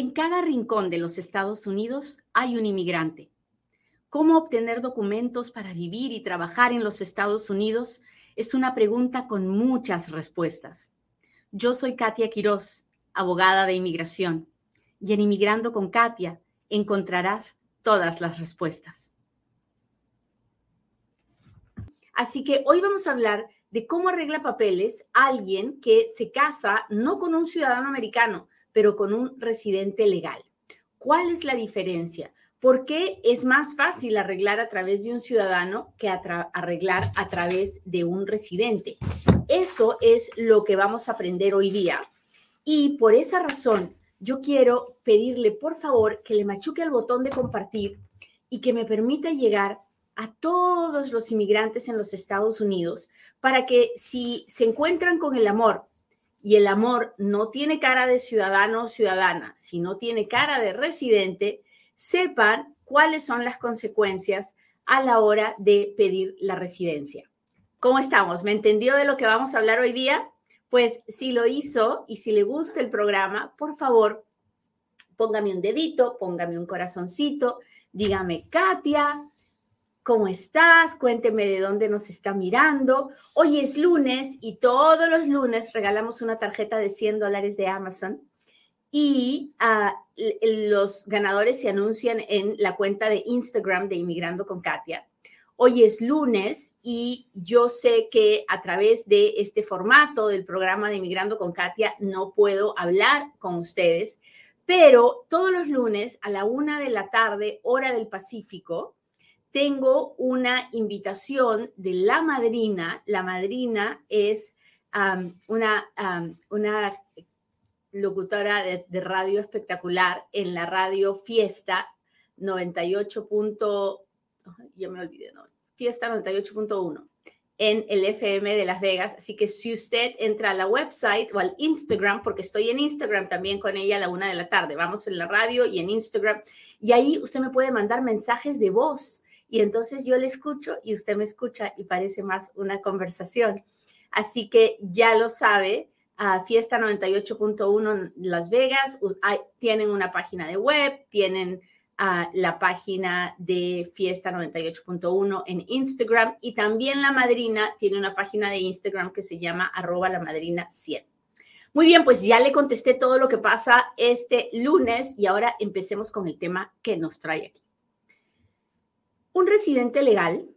En cada rincón de los Estados Unidos hay un inmigrante. ¿Cómo obtener documentos para vivir y trabajar en los Estados Unidos? Es una pregunta con muchas respuestas. Yo soy Katia Quiroz, abogada de inmigración, y en Inmigrando con Katia encontrarás todas las respuestas. Así que hoy vamos a hablar de cómo arregla papeles alguien que se casa no con un ciudadano americano, pero con un residente legal. ¿Cuál es la diferencia? ¿Por qué es más fácil arreglar a través de un ciudadano que arreglar a través de un residente? Eso es lo que vamos a aprender hoy día. Y por esa razón, yo quiero pedirle, por favor, que le machuque al botón de compartir y que me permita llegar a todos los inmigrantes en los Estados Unidos para que si se encuentran con el amor y el amor no tiene cara de ciudadano o ciudadana, sino tiene cara de residente, sepan cuáles son las consecuencias a la hora de pedir la residencia. ¿Cómo estamos? ¿Me entendió de lo que vamos a hablar hoy día? Pues si lo hizo y si le gusta el programa, por favor, póngame un dedito, póngame un corazoncito, dígame, Katia, ¿Cómo estás? Cuénteme de dónde nos está mirando. Hoy es lunes y todos los lunes regalamos una tarjeta de 100 dólares de Amazon y uh, los ganadores se anuncian en la cuenta de Instagram de Inmigrando con Katia. Hoy es lunes y yo sé que a través de este formato del programa de Inmigrando con Katia no puedo hablar con ustedes, pero todos los lunes a la una de la tarde, hora del Pacífico, tengo una invitación de la madrina. La madrina es una, una locutora de, radio espectacular en la radio Fiesta 98. yo me olvidé, no, Fiesta 98.1 en el FM de Las Vegas. Así que si usted entra a la website o al Instagram, porque estoy en Instagram también con ella a la una de la tarde, vamos en la radio y en Instagram, y ahí usted me puede mandar mensajes de voz y entonces yo le escucho y usted me escucha y parece más una conversación. Así que ya lo sabe, Fiesta 98.1 Las Vegas, tienen una página de web, tienen la página de Fiesta 98.1 en Instagram y también la madrina tiene una página de Instagram que se llama arroba la madrina 100. Muy bien, pues ya le contesté todo lo que pasa este lunes y ahora empecemos con el tema que nos trae aquí. Un residente legal,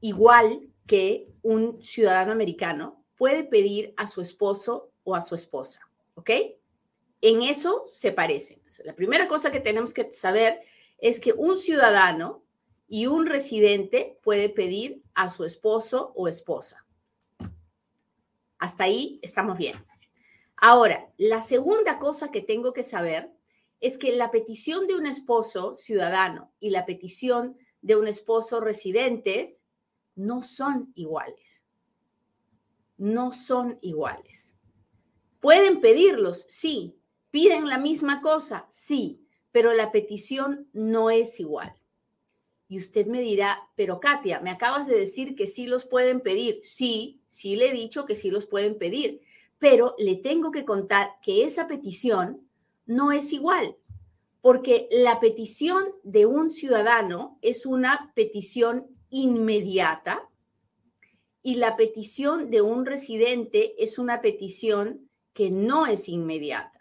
igual que un ciudadano americano, puede pedir a su esposo o a su esposa, ¿ok? En eso se parecen. La primera cosa que tenemos que saber es que un ciudadano y un residente puede pedir a su esposo o esposa. Hasta ahí estamos bien. Ahora, la segunda cosa que tengo que saber es que la petición de un esposo ciudadano y la petición de un esposo residentes no son iguales. No son iguales. ¿Pueden pedirlos? Sí. ¿Piden la misma cosa? Sí, pero la petición no es igual. Y usted me dirá, pero Katia, me acabas de decir que sí los pueden pedir. Sí, sí le he dicho que sí los pueden pedir, pero le tengo que contar que esa petición no es igual porque la petición de un ciudadano es una petición inmediata y la petición de un residente es una petición que no es inmediata.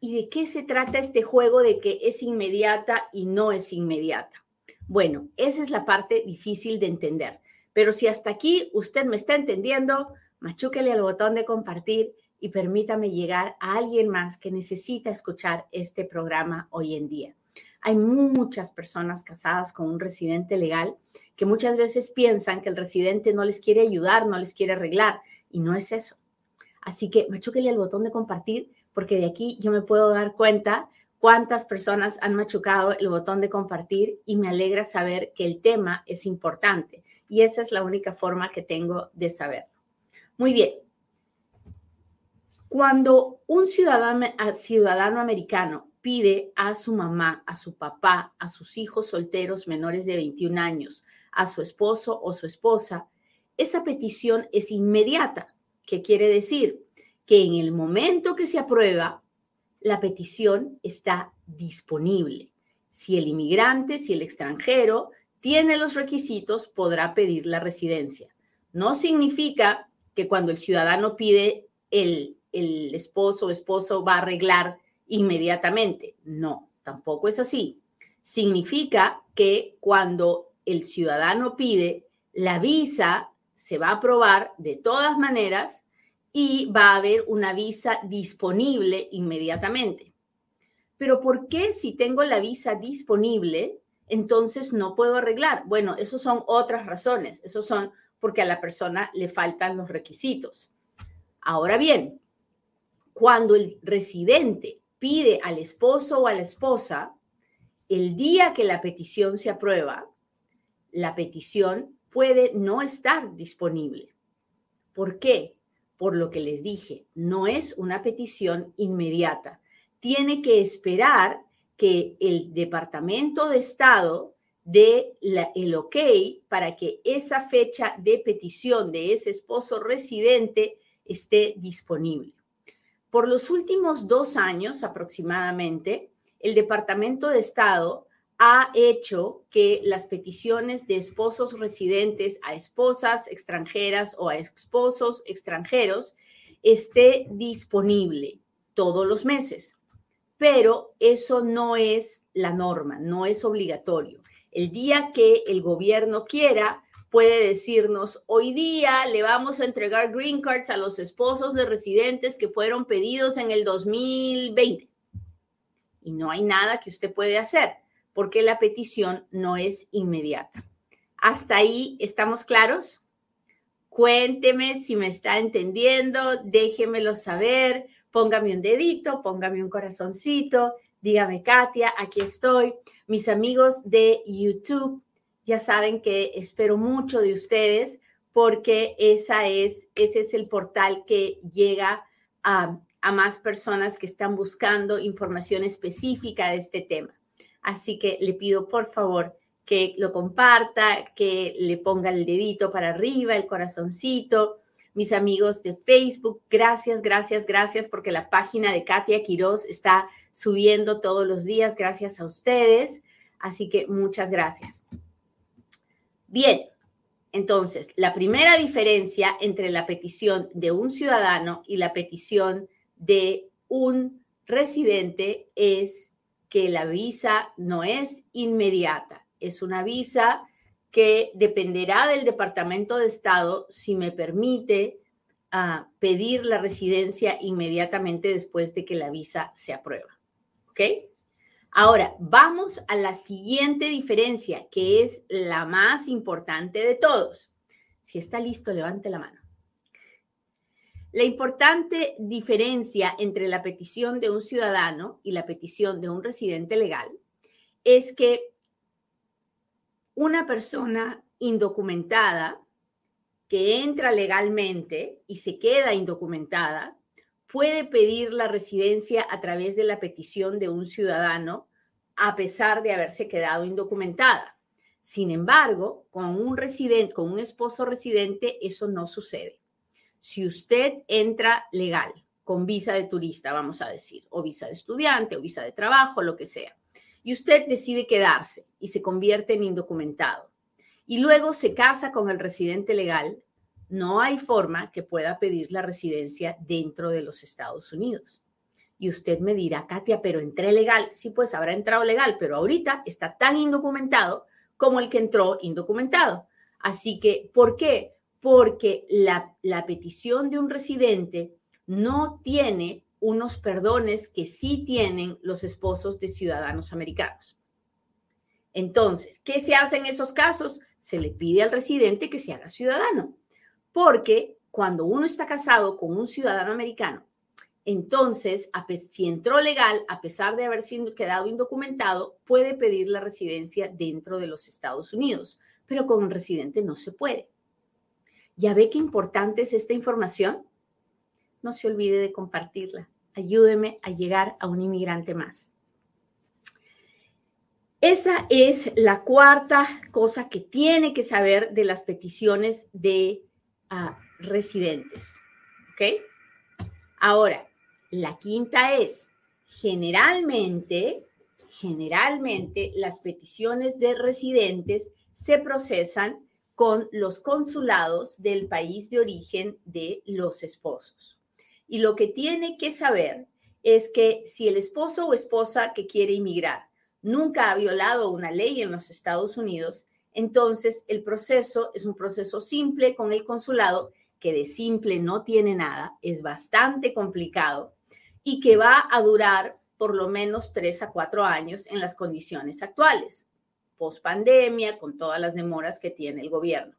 ¿Y de qué se trata este juego de que es inmediata y no es inmediata? Bueno, esa es la parte difícil de entender. Pero si hasta aquí usted me está entendiendo, machúquele al botón de compartir y permítame llegar a alguien más que necesita escuchar este programa hoy en día. Hay muchas personas casadas con un residente legal que muchas veces piensan que el residente no les quiere ayudar, no les quiere arreglar, y no es eso. Así que machuquele el botón de compartir, porque de aquí yo me puedo dar cuenta cuántas personas han machucado el botón de compartir y me alegra saber que el tema es importante. Y esa es la única forma que tengo de saberlo. Muy bien, cuando un ciudadano, americano pide a su mamá, a su papá, a sus hijos solteros menores de 21 años, a su esposo o su esposa, esa petición es inmediata. ¿Qué quiere decir? Que en el momento que se aprueba, la petición está disponible. Si el inmigrante, si el extranjero tiene los requisitos, podrá pedir la residencia. No significa que cuando el ciudadano pide, el, el esposo o esposo va a arreglar inmediatamente. No, tampoco es así. Significa que cuando el ciudadano pide, la visa se va a aprobar de todas maneras y va a haber una visa disponible inmediatamente. Pero ¿por qué si tengo la visa disponible, entonces no puedo arreglar? Bueno, esos son otras razones. Esos son porque a la persona le faltan los requisitos. Ahora bien, cuando el residente pide al esposo o a la esposa, el día que la petición se aprueba, la petición puede no estar disponible. ¿Por qué? Por lo que les dije, no es una petición inmediata. Tiene que esperar que el Departamento de Estado dé el ok para que esa fecha de petición de ese esposo residente esté disponible. Por los últimos dos años aproximadamente, el Departamento de Estado ha hecho que las peticiones de esposos residentes a esposas extranjeras o a esposos extranjeros esté disponible todos los meses. Pero eso no es la norma, no es obligatorio. El día que el gobierno quiera, puede decirnos, hoy día le vamos a entregar green cards a los esposos de residentes que fueron pedidos en el 2020. Y no hay nada que usted puede hacer porque la petición no es inmediata. ¿Hasta ahí estamos claros? Cuénteme si me está entendiendo, déjemelo saber, póngame un dedito, póngame un corazoncito, dígame Katia, aquí estoy. Mis amigos de YouTube, ya saben que espero mucho de ustedes porque esa es, ese es el portal que llega a, a más personas que están buscando información específica de este tema. Así que le pido por favor que lo comparta, que le ponga el dedito para arriba, el corazoncito. Mis amigos de Facebook, gracias, gracias, gracias, porque la página de Katia Quiroz está subiendo todos los días, gracias a ustedes. Así que muchas gracias. Bien, entonces, la primera diferencia entre la petición de un ciudadano y la petición de un residente es que la visa no es inmediata, es una visa que dependerá del Departamento de Estado si me permite ah, pedir la residencia inmediatamente después de que la visa se aprueba. ¿Ok? Ahora, vamos a la siguiente diferencia, que es la más importante de todos. Si está listo, levante la mano. La importante diferencia entre la petición de un ciudadano y la petición de un residente legal es que una persona indocumentada que entra legalmente y se queda indocumentada puede pedir la residencia a través de la petición de un ciudadano a pesar de haberse quedado indocumentada. Sin embargo, con un residente, con un esposo residente, eso no sucede. Si usted entra legal, con visa de turista, vamos a decir, o visa de estudiante, o visa de trabajo, lo que sea, y usted decide quedarse y se convierte en indocumentado, y luego se casa con el residente legal, no hay forma que pueda pedir la residencia dentro de los Estados Unidos. Y usted me dirá, Katia, pero entré legal. Sí, pues habrá entrado legal, pero ahorita está tan indocumentado como el que entró indocumentado. Así que, ¿por qué? Porque la, la petición de un residente no tiene unos perdones que sí tienen los esposos de ciudadanos americanos. Entonces, ¿qué se hace en esos casos? Se le pide al residente que se haga ciudadano porque cuando uno está casado con un ciudadano americano, entonces, si entró legal, a pesar de haber sido quedado indocumentado, puede pedir la residencia dentro de los Estados Unidos, pero con un residente no se puede. ¿Ya ve qué importante es esta información? No se olvide de compartirla. Ayúdeme a llegar a un inmigrante más. Esa es la cuarta cosa que tiene que saber de las peticiones de residentes. ¿Ok? Ahora, la quinta es, generalmente, generalmente las peticiones de residentes se procesan con los consulados del país de origen de los esposos. Y lo que tiene que saber es que si el esposo o esposa que quiere inmigrar nunca ha violado una ley en los Estados Unidos, entonces el proceso es un proceso simple con el consulado, que de simple no tiene nada, es bastante complicado y que va a durar por lo menos tres a cuatro años en las condiciones actuales, post pandemia, con todas las demoras que tiene el gobierno.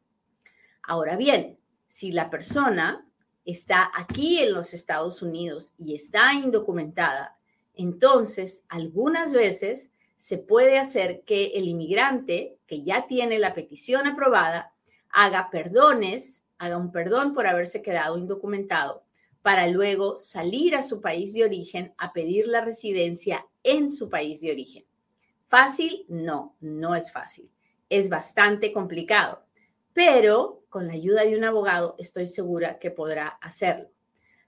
Ahora bien, si la persona está aquí en los Estados Unidos y está indocumentada, entonces algunas veces se puede hacer que el inmigrante que ya tiene la petición aprobada haga perdones, haga un perdón por haberse quedado indocumentado para luego salir a su país de origen a pedir la residencia en su país de origen. ¿Fácil? No, no es fácil. Es bastante complicado, pero con la ayuda de un abogado estoy segura que podrá hacerlo.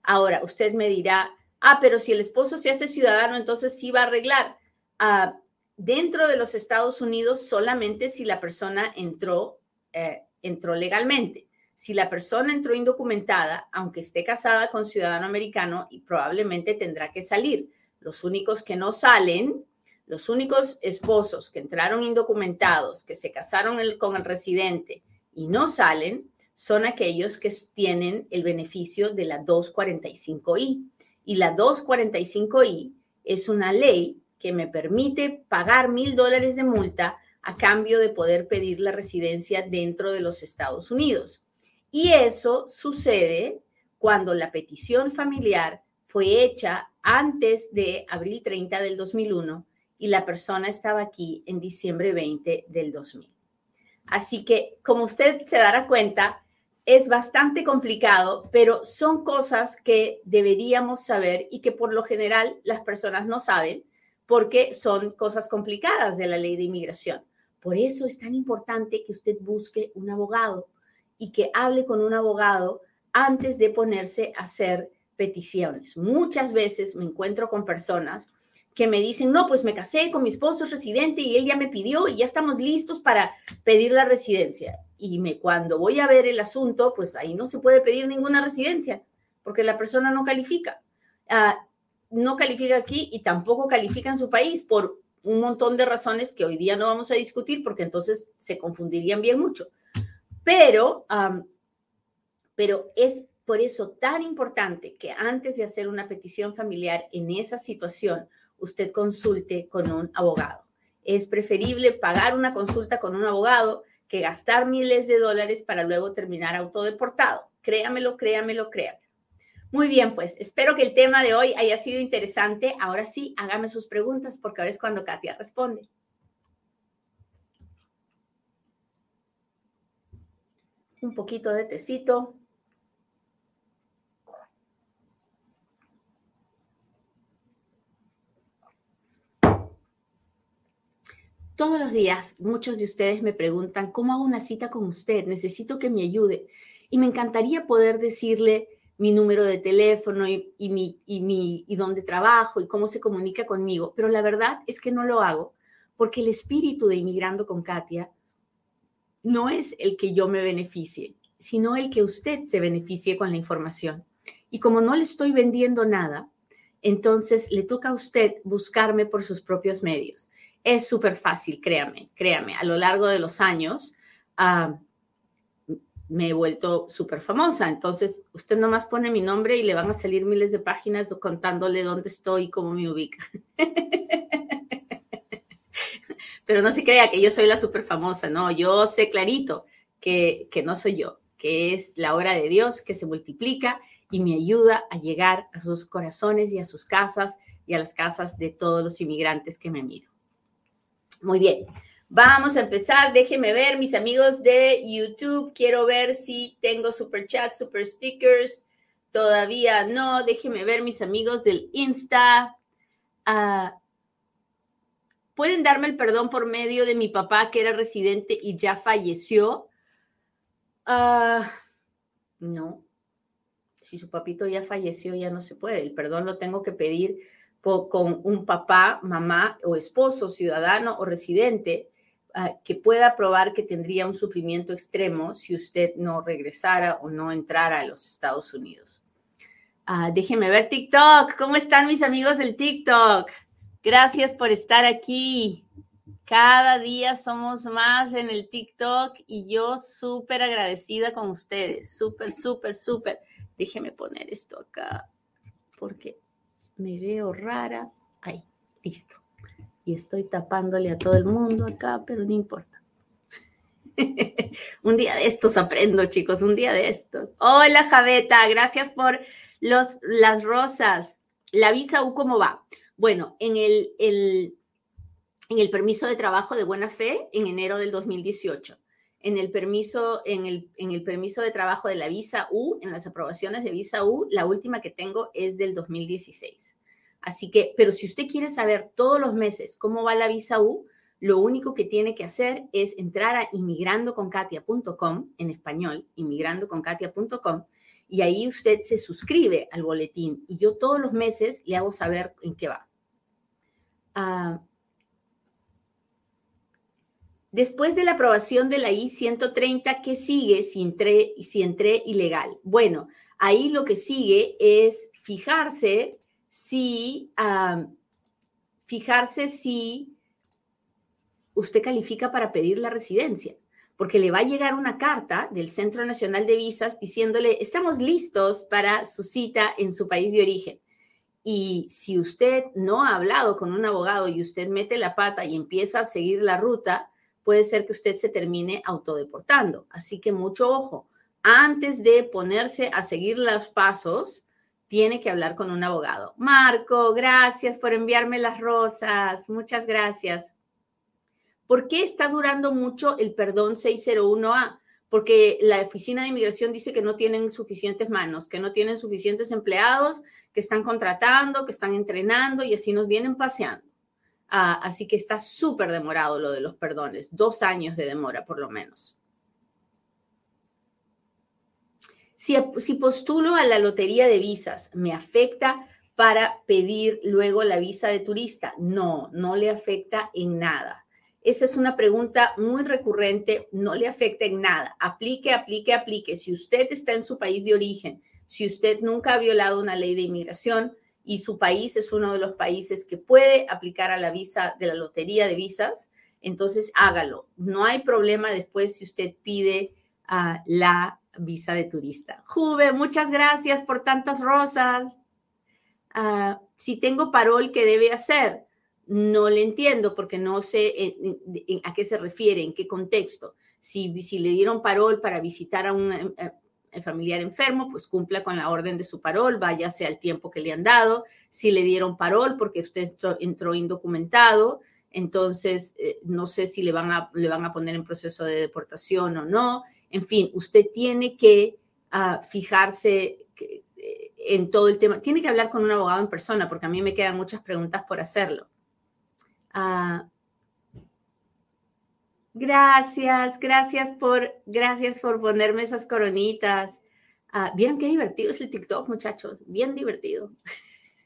Ahora, usted me dirá, ah, pero si el esposo se hace ciudadano, entonces sí va a arreglar. Ah, dentro de los Estados Unidos solamente si la persona entró, eh, entró legalmente. Si la persona entró indocumentada, aunque esté casada con ciudadano americano, y probablemente tendrá que salir. Los únicos que no salen, los únicos esposos que entraron indocumentados, que se casaron con el residente y no salen, son aquellos que tienen el beneficio de la 245i. Y la 245i es una ley que me permite pagar mil dólares de multa a cambio de poder pedir la residencia dentro de los Estados Unidos. Y eso sucede cuando la petición familiar fue hecha antes de abril 30 del 2001 y la persona estaba aquí en diciembre 20 del 2000. Así que, como usted se dará cuenta, es bastante complicado, pero son cosas que deberíamos saber y que por lo general las personas no saben porque son cosas complicadas de la ley de inmigración. Por eso es tan importante que usted busque un abogado y que hable con un abogado antes de ponerse a hacer peticiones. Muchas veces me encuentro con personas que me dicen, no, pues me casé con mi esposo residente y él ya me pidió y ya estamos listos para pedir la residencia. Y me, cuando voy a ver el asunto, pues ahí no se puede pedir ninguna residencia porque la persona no califica. Ah, no califica aquí y tampoco califica en su país por un montón de razones que hoy día no vamos a discutir porque entonces se confundirían bien mucho. Pero, pero es por eso tan importante que antes de hacer una petición familiar en esa situación, usted consulte con un abogado. Es preferible pagar una consulta con un abogado que gastar miles de dólares para luego terminar autodeportado. Créamelo, créamelo, créamelo. Muy bien, pues espero que el tema de hoy haya sido interesante. Ahora sí, hágame sus preguntas porque ahora es cuando Katia responde. Un poquito de tecito. Todos los días muchos de ustedes me preguntan, ¿cómo hago una cita con usted? Necesito que me ayude. Y me encantaría poder decirle, mi número de teléfono y, mi, y, mi, y dónde trabajo y cómo se comunica conmigo, pero la verdad es que no lo hago porque el espíritu de Inmigrando con Katia no es el que yo me beneficie, sino el que usted se beneficie con la información. Y como no le estoy vendiendo nada, entonces le toca a usted buscarme por sus propios medios. Es súper fácil, créame, créame. A lo largo de los años, uh, me he vuelto súper famosa. Entonces, usted nomás pone mi nombre y le van a salir miles de páginas contándole dónde estoy y cómo me ubica. Pero no se crea que yo soy la súper famosa, no, yo sé clarito que, que no soy yo, que es la obra de Dios que se multiplica y me ayuda a llegar a sus corazones y a sus casas y a las casas de todos los inmigrantes que me miro. Muy bien. Vamos a empezar. Déjenme ver, mis amigos de YouTube. Quiero ver si tengo super chat, super stickers. Todavía no. Déjenme ver, mis amigos del Insta. Ah, ¿Pueden darme el perdón por medio de mi papá que era residente y ya falleció? Ah, no. Si su papito ya falleció, ya no se puede. El perdón lo tengo que pedir con un papá, mamá o esposo, ciudadano o residente ah, que pueda probar que tendría un sufrimiento extremo si usted no regresara o no entrara a los Estados Unidos. Uh, déjeme ver TikTok. ¿Cómo están mis amigos del TikTok? Gracias por estar aquí. Cada día somos más en el TikTok y yo súper agradecida con ustedes. Súper, súper, súper. Déjeme poner esto acá porque me veo rara. Ahí, listo. Y estoy tapándole a todo el mundo acá, pero no importa. un día de estos aprendo, chicos, un día de estos. Hola, Javeta, gracias por los, las rosas. La visa U, ¿cómo va? Bueno, en el, en el permiso de trabajo de buena fe en enero del 2018. En el, permiso, en, el, en el permiso de trabajo de la visa U, en las aprobaciones de visa U, la última que tengo es del 2016. Así que, pero si usted quiere saber todos los meses cómo va la visa U, lo único que tiene que hacer es entrar a inmigrandoconkatia.com en español, inmigrandoconkatia.com, y ahí usted se suscribe al boletín y yo todos los meses le hago saber en qué va. Ah, después de la aprobación de la I-130, ¿qué sigue si entré, si entré ilegal? Bueno, ahí lo que sigue es fijarse si, ah, fijarse si usted califica para pedir la residencia porque le va a llegar una carta del Centro Nacional de Visas diciéndole, estamos listos para su cita en su país de origen. Y si usted no ha hablado con un abogado y usted mete la pata y empieza a seguir la ruta, puede ser que usted se termine autodeportando. Así que mucho ojo. Antes de ponerse a seguir los pasos, tiene que hablar con un abogado. Marco, gracias por enviarme las rosas. Muchas gracias. ¿Por qué está durando mucho el perdón 601A? Porque la Oficina de Inmigración dice que no tienen suficientes manos, que no tienen suficientes empleados, que están contratando, que están entrenando y así nos vienen paseando. Ah, así que está súper demorado lo de los perdones, dos años de demora por lo menos. Si, postulo a la lotería de visas, ¿me afecta para pedir luego la visa de turista? No, no le afecta en nada. Esa es una pregunta muy recurrente, no le afecta en nada. Aplique, aplique, aplique. Si usted está en su país de origen, si usted nunca ha violado una ley de inmigración y su país es uno de los países que puede aplicar a la visa de la lotería de visas, entonces hágalo. No hay problema después si usted pide ah, la visa de turista. Juve, muchas gracias por tantas rosas. Ah, si tengo parol, ¿qué debe hacer? no le entiendo porque no sé a qué se refiere, en qué contexto. Si, si le dieron parol para visitar a un eh, eh, familiar enfermo, pues cumpla con la orden de su parol, váyase al tiempo que le han dado. Si le dieron parol porque usted entró indocumentado, entonces eh, no sé si le van, a, le van a poner en proceso de deportación o no. En fin, usted tiene que ah, fijarse en todo el tema. Tiene que hablar con un abogado en persona porque a mí me quedan muchas preguntas por hacerlo. Ah, gracias, gracias por, gracias por ponerme esas coronitas. Ah, Vieron qué divertido es el TikTok, muchachos, bien divertido.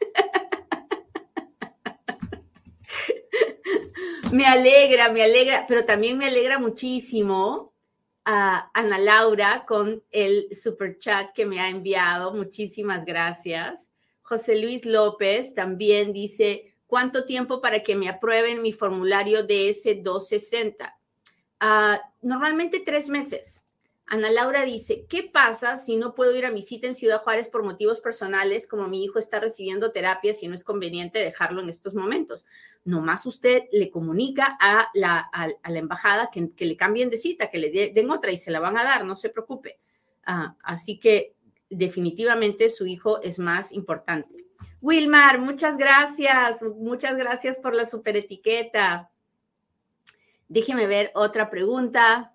me alegra, me alegra, pero también me alegra muchísimo a Ana Laura con el super chat que me ha enviado. Muchísimas gracias. José Luis López también dice, ¿Cuánto tiempo para que me aprueben mi formulario DS-260? Ah, normalmente tres meses. Ana Laura dice, ¿qué pasa si no puedo ir a mi cita en Ciudad Juárez por motivos personales, como mi hijo está recibiendo terapia, si no es conveniente dejarlo en estos momentos? Nomás usted le comunica a la, la embajada que, le cambien de cita, que le den otra y se la van a dar, no se preocupe. Ah, así que definitivamente su hijo es más importante. Wilmar, muchas gracias, muchas gracias por la super etiqueta. Déjeme ver otra pregunta.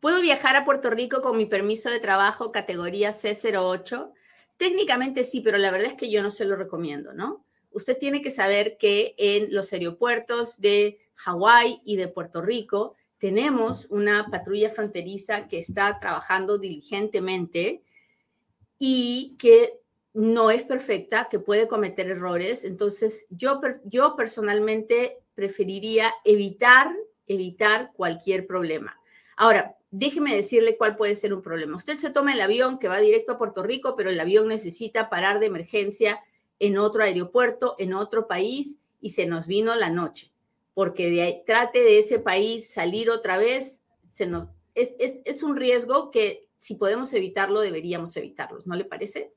¿Puedo viajar a Puerto Rico con mi permiso de trabajo categoría C08? Técnicamente sí, pero la verdad es que yo no se lo recomiendo, ¿no? Usted tiene que saber que en los aeropuertos de Hawái y de Puerto Rico tenemos una patrulla fronteriza que está trabajando diligentemente y que no es perfecta, que puede cometer errores. Entonces, yo, yo personalmente preferiría evitar, evitar cualquier problema. Ahora, déjeme decirle cuál puede ser un problema. Usted se toma el avión que va directo a Puerto Rico, pero el avión necesita parar de emergencia en otro aeropuerto, en otro país, y se nos vino la noche. Porque de trate de ese país salir otra vez, es, es un riesgo que si podemos evitarlo, deberíamos evitarlo. ¿No le parece?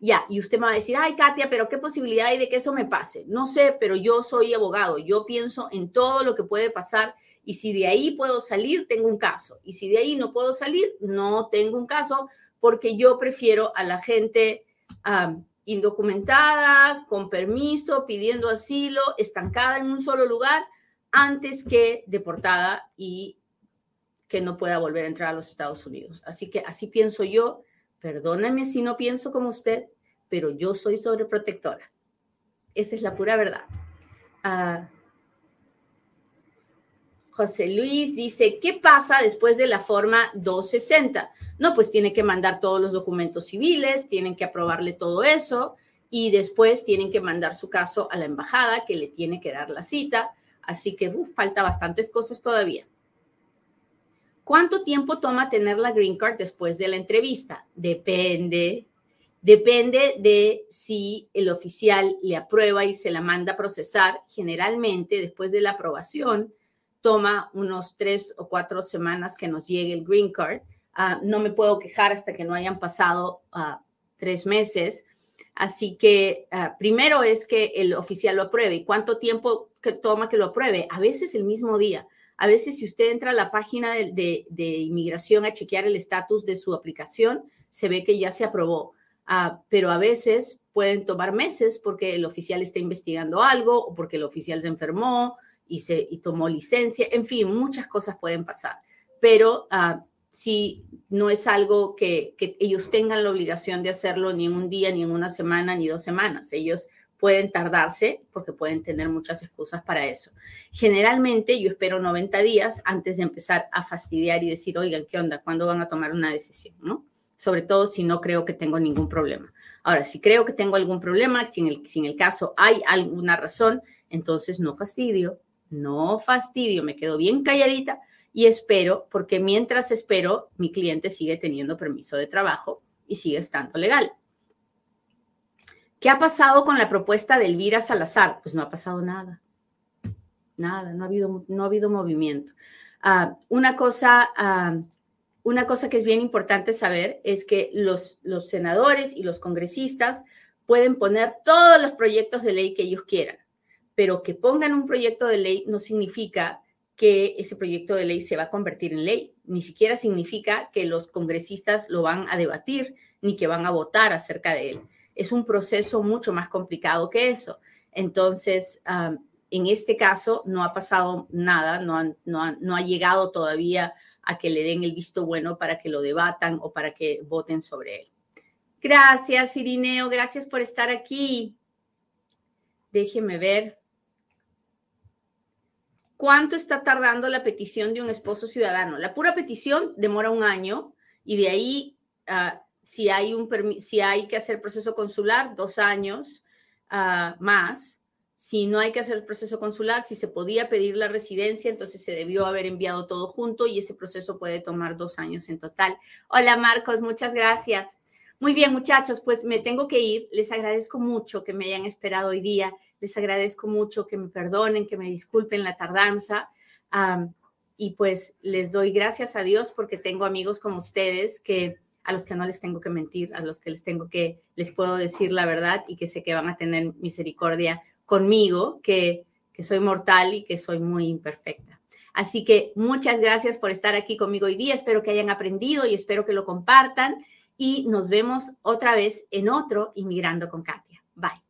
Ya, y usted me va a decir, ay, Katia, pero ¿qué posibilidad hay de que eso me pase? No sé, pero yo soy abogado, yo pienso en todo lo que puede pasar y si de ahí puedo salir, tengo un caso. Y si de ahí no puedo salir, no tengo un caso porque yo prefiero a la gente indocumentada, con permiso, pidiendo asilo, estancada en un solo lugar, antes que deportada y que no pueda volver a entrar a los Estados Unidos. Así que así pienso yo Perdóname si no pienso como usted, pero yo soy sobreprotectora. Esa es la pura verdad. Ah, José Luis dice, ¿qué pasa después de la forma 260? No, pues tiene que mandar todos los documentos civiles, tienen que aprobarle todo eso y después tienen que mandar su caso a la embajada que le tiene que dar la cita. Así que falta bastantes cosas todavía. ¿Cuánto tiempo toma tener la green card después de la entrevista? Depende. Depende de si el oficial le aprueba y se la manda a procesar. Generalmente, después de la aprobación, toma unos tres o cuatro semanas que nos llegue el green card. Ah, no me puedo quejar hasta que no hayan pasado ah, tres meses. Así que ah, primero es que el oficial lo apruebe. ¿Y cuánto tiempo que toma que lo apruebe? A veces el mismo día. A veces si usted entra a la página de, inmigración a chequear el estatus de su aplicación, se ve que ya se aprobó. Pero a veces pueden tomar meses porque el oficial está investigando algo o porque el oficial se enfermó y, tomó licencia. En fin, muchas cosas pueden pasar. Pero ah, si no es algo que, ellos tengan la obligación de hacerlo ni un día, ni una semana, ni dos semanas. Ellos pueden tardarse porque pueden tener muchas excusas para eso. Generalmente yo espero 90 días antes de empezar a fastidiar y decir, oigan, ¿qué onda? ¿Cuándo van a tomar una decisión? ¿no? Sobre todo si no creo que tengo ningún problema. Ahora, si creo que tengo algún problema, si en el caso hay alguna razón, entonces no fastidio, no fastidio, me quedo bien calladita y espero, porque mientras espero, mi cliente sigue teniendo permiso de trabajo y sigue estando legal. ¿Qué ha pasado con la propuesta de Elvira Salazar? Pues no ha pasado nada. Nada, no ha habido, no ha habido movimiento. Ah, una, cosa, ah, una cosa que es bien importante saber es que los, los senadores y los congresistas pueden poner todos los proyectos de ley que ellos quieran, pero que pongan un proyecto de ley no significa que ese proyecto de ley se va a convertir en ley, ni siquiera significa que los congresistas lo van a debatir ni que van a votar acerca de él es un proceso mucho más complicado que eso. Entonces, en este caso no ha pasado nada, no, no, ha llegado todavía a que le den el visto bueno para que lo debatan o para que voten sobre él. Gracias, Irineo, gracias por estar aquí. Déjeme ver. ¿Cuánto está tardando la petición de un esposo ciudadano? La pura petición demora un año y de ahí ah, si hay, un, si hay que hacer proceso consular, dos años ah, más. Si no hay que hacer proceso consular, si se podía pedir la residencia, entonces se debió haber enviado todo junto y ese proceso puede tomar dos años en total. Hola Marcos, muchas gracias. Muy bien, muchachos, pues me tengo que ir. Les agradezco mucho que me hayan esperado hoy día. Les agradezco mucho que me perdonen, que me disculpen la tardanza. y pues les doy gracias a Dios porque tengo amigos como ustedes que a los que no les tengo que mentir, a los que les tengo que, les puedo decir la verdad y que sé que van a tener misericordia conmigo, que, que soy mortal y que soy muy imperfecta. Así que muchas gracias por estar aquí conmigo hoy día. Espero que hayan aprendido y espero que lo compartan. Y nos vemos otra vez en otro Inmigrando con Katia. Bye.